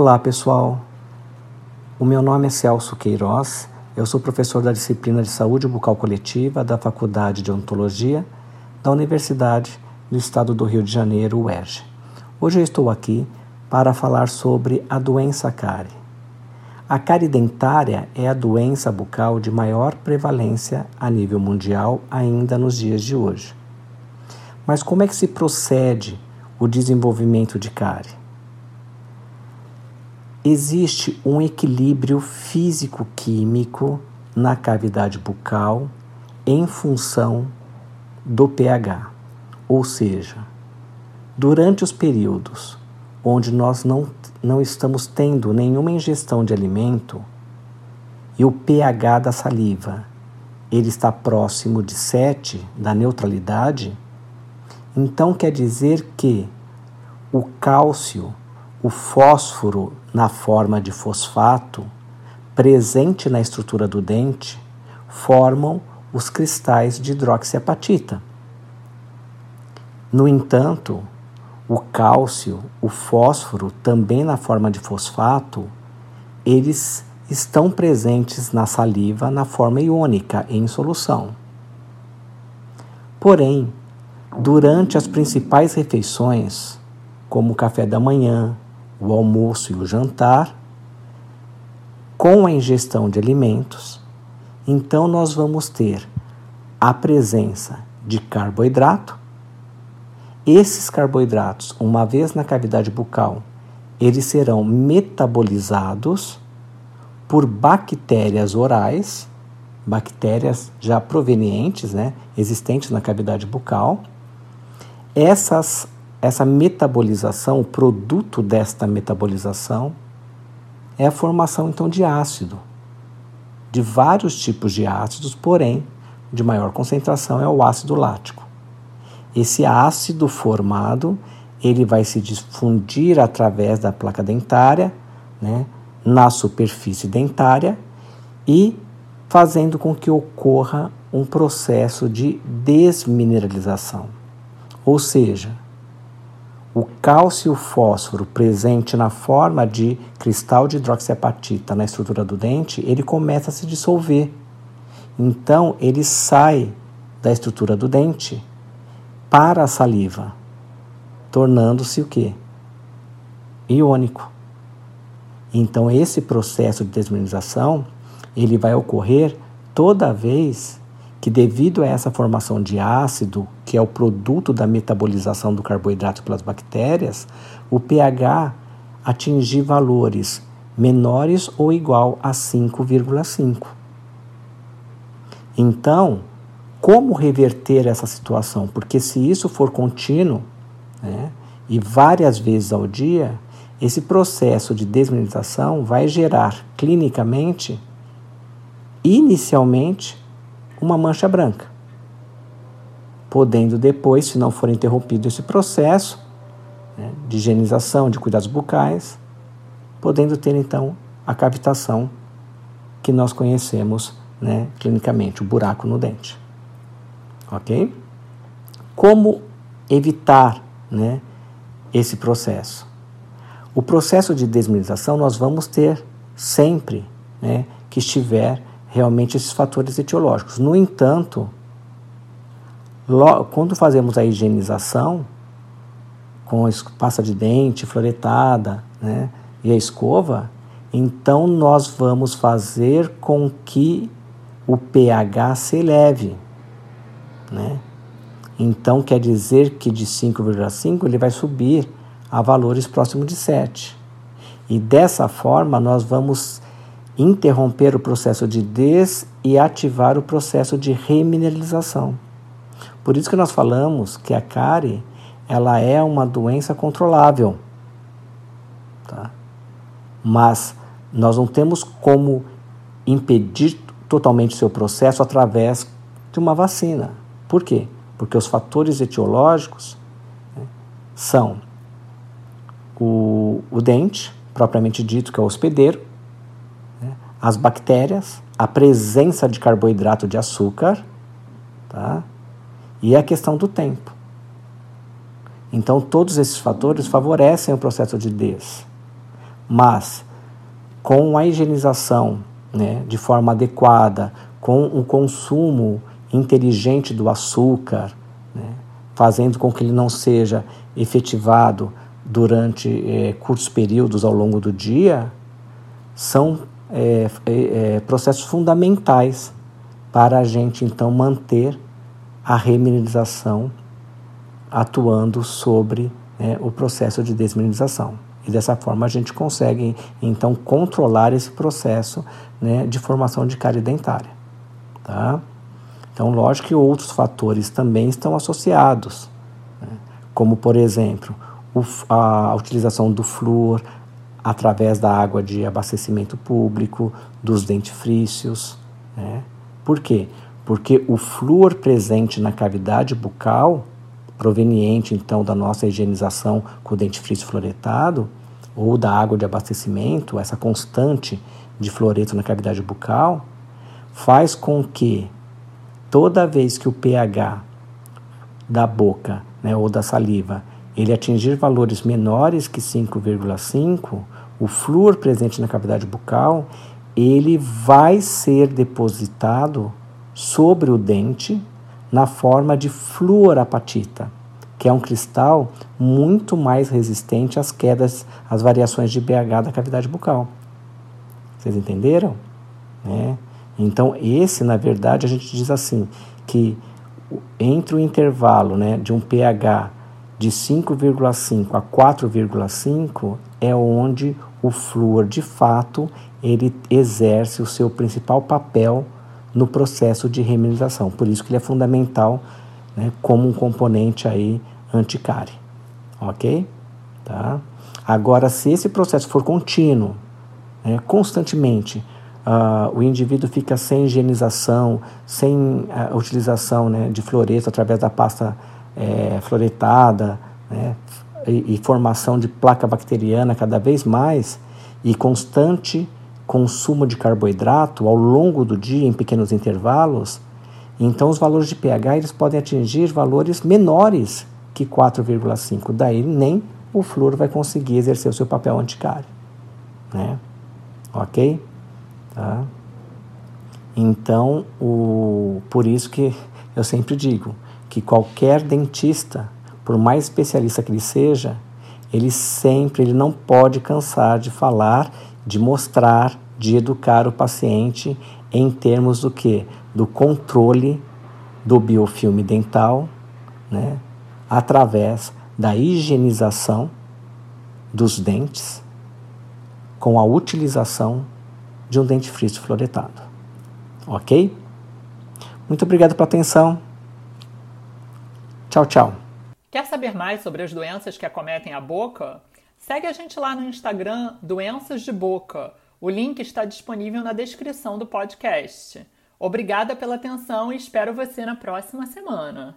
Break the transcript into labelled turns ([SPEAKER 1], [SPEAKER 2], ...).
[SPEAKER 1] Olá pessoal, o meu nome é Celso Queiroz, eu sou professor da disciplina de Saúde Bucal Coletiva da Faculdade de Odontologia da Universidade do Estado do Rio de Janeiro, UERJ. Hoje eu estou aqui para falar sobre a doença cárie. A cárie dentária é a doença bucal de maior prevalência a nível mundial ainda nos dias de hoje. Mas como é que se procede o desenvolvimento de cárie? Existe um equilíbrio físico-químico na cavidade bucal em função do pH, ou seja, durante os períodos onde nós não não estamos tendo nenhuma ingestão de alimento e o pH da saliva ele está próximo de 7 da neutralidade, então quer dizer que o cálcio, o fósforo na forma de fosfato presente na estrutura do dente formam os cristais de hidroxiapatita. No entanto, o cálcio, o fósforo, também na forma de fosfato, eles estão presentes na saliva na forma iônica em solução. Porém, durante as principais refeições, como o café da manhã, o almoço e o jantar, com a ingestão de alimentos, então nós vamos ter a presença de carboidrato, esses carboidratos, uma vez na cavidade bucal, eles serão metabolizados por bactérias orais, bactérias já provenientes, né, existentes na cavidade bucal. Essas, essa metabolização, o produto desta metabolização, é a formação então de ácido, de vários tipos de ácidos, porém, de maior concentração é o ácido lático. Esse ácido formado ele vai se difundir através da placa dentária, né, na superfície dentária e fazendo com que ocorra um processo de desmineralização. Ou seja, o cálcio fósforo presente na forma de cristal de hidroxiapatita na estrutura do dente, ele começa a se dissolver. Então, ele sai da estrutura do dente para a saliva, tornando-se o quê? Iônico. Então esse processo de desmineralização, ele vai ocorrer toda vez que devido a essa formação de ácido, que é o produto da metabolização do carboidrato pelas bactérias, o pH atingir valores menores ou igual a 5,5. Então, como reverter essa situação, porque se isso for contínuo né, e várias vezes ao dia, esse processo de desmineralização vai gerar clinicamente, inicialmente, uma mancha branca, podendo depois, se não for interrompido esse processo né, de higienização, de cuidados bucais, podendo ter então a cavitação que nós conhecemos né, clinicamente, o buraco no dente ok? Como evitar né, esse processo? O processo de desmineralização nós vamos ter sempre né, que estiver realmente esses fatores etiológicos. No entanto, quando fazemos a higienização, com a pasta de dente, floretada né, e a escova, então nós vamos fazer com que o pH se eleve. Né? Então quer dizer que de 5,5 ele vai subir a valores próximos de 7. E dessa forma nós vamos interromper o processo de des e ativar o processo de remineralização. Por isso que nós falamos que a cárie ela é uma doença controlável. Tá? Mas nós não temos como impedir totalmente seu processo através de uma vacina. Por quê? Porque os fatores etiológicos né, são o, o, dente, propriamente dito, que é o hospedeiro, as bactérias, a presença de carboidrato de açúcar, tá? e a questão do tempo. Então, todos esses fatores favorecem o processo de des. Mas com a higienização né, de forma adequada, com o consumo inteligente do açúcar, né, fazendo com que ele não seja efetivado durante é, curtos períodos ao longo do dia, são é, é, processos fundamentais para a gente então manter a remineralização atuando sobre né, o processo de desmineralização. E dessa forma a gente consegue então controlar esse processo né, de formação de cárie dentária. Tá? Então, lógico que outros fatores também estão associados, né, como por exemplo o, a utilização do flúor através da água de abastecimento público, dos dentifrícios. Né? Por quê? Porque o flúor presente na cavidade bucal proveniente então da nossa higienização com o dentifrício fluoretado ou da água de abastecimento, essa constante de fluoreto na cavidade bucal, faz com que toda vez que o pH da boca né, ou da saliva ele atingir valores menores que 5,5, o flúor presente na cavidade bucal ele vai ser depositado sobre o dente na forma de fluorapatita, que é um cristal muito mais resistente às quedas, às variações de pH da cavidade bucal. Vocês entenderam? Né? Então, esse, na verdade, a gente diz assim, que entre o intervalo né, de um pH de 5,5 a 4,5 é onde o flúor, de fato, ele exerce o seu principal papel no processo de remineralização. Por isso que ele é fundamental né, como um componente aí anticárie. Ok? Tá? Agora, se esse processo for contínuo, né, constantemente, uh, o indivíduo fica sem higienização, sem a utilização né, de fluoreto através da pasta é, fluoretada, né, e, e formação de placa bacteriana cada vez mais, e constante consumo de carboidrato ao longo do dia em pequenos intervalos, então os valores de pH eles podem atingir valores menores que 4,5. Daí nem o flúor vai conseguir exercer o seu papel anticário. Né? Ok? Tá? Então, o, por isso que eu sempre digo que qualquer dentista, por mais especialista que ele seja, ele sempre ele não pode cansar de falar de mostrar, de educar o paciente em termos do que? Do controle do biofilme dental, né? através da higienização dos dentes com a utilização de um dentifrício fluoretado. Ok? Muito obrigado pela atenção. Tchau, tchau.
[SPEAKER 2] Quer saber mais sobre as doenças que acometem a boca? Segue a gente lá no Instagram Doenças de Boca. O link está disponível na descrição do podcast. Obrigada pela atenção e espero você na próxima semana.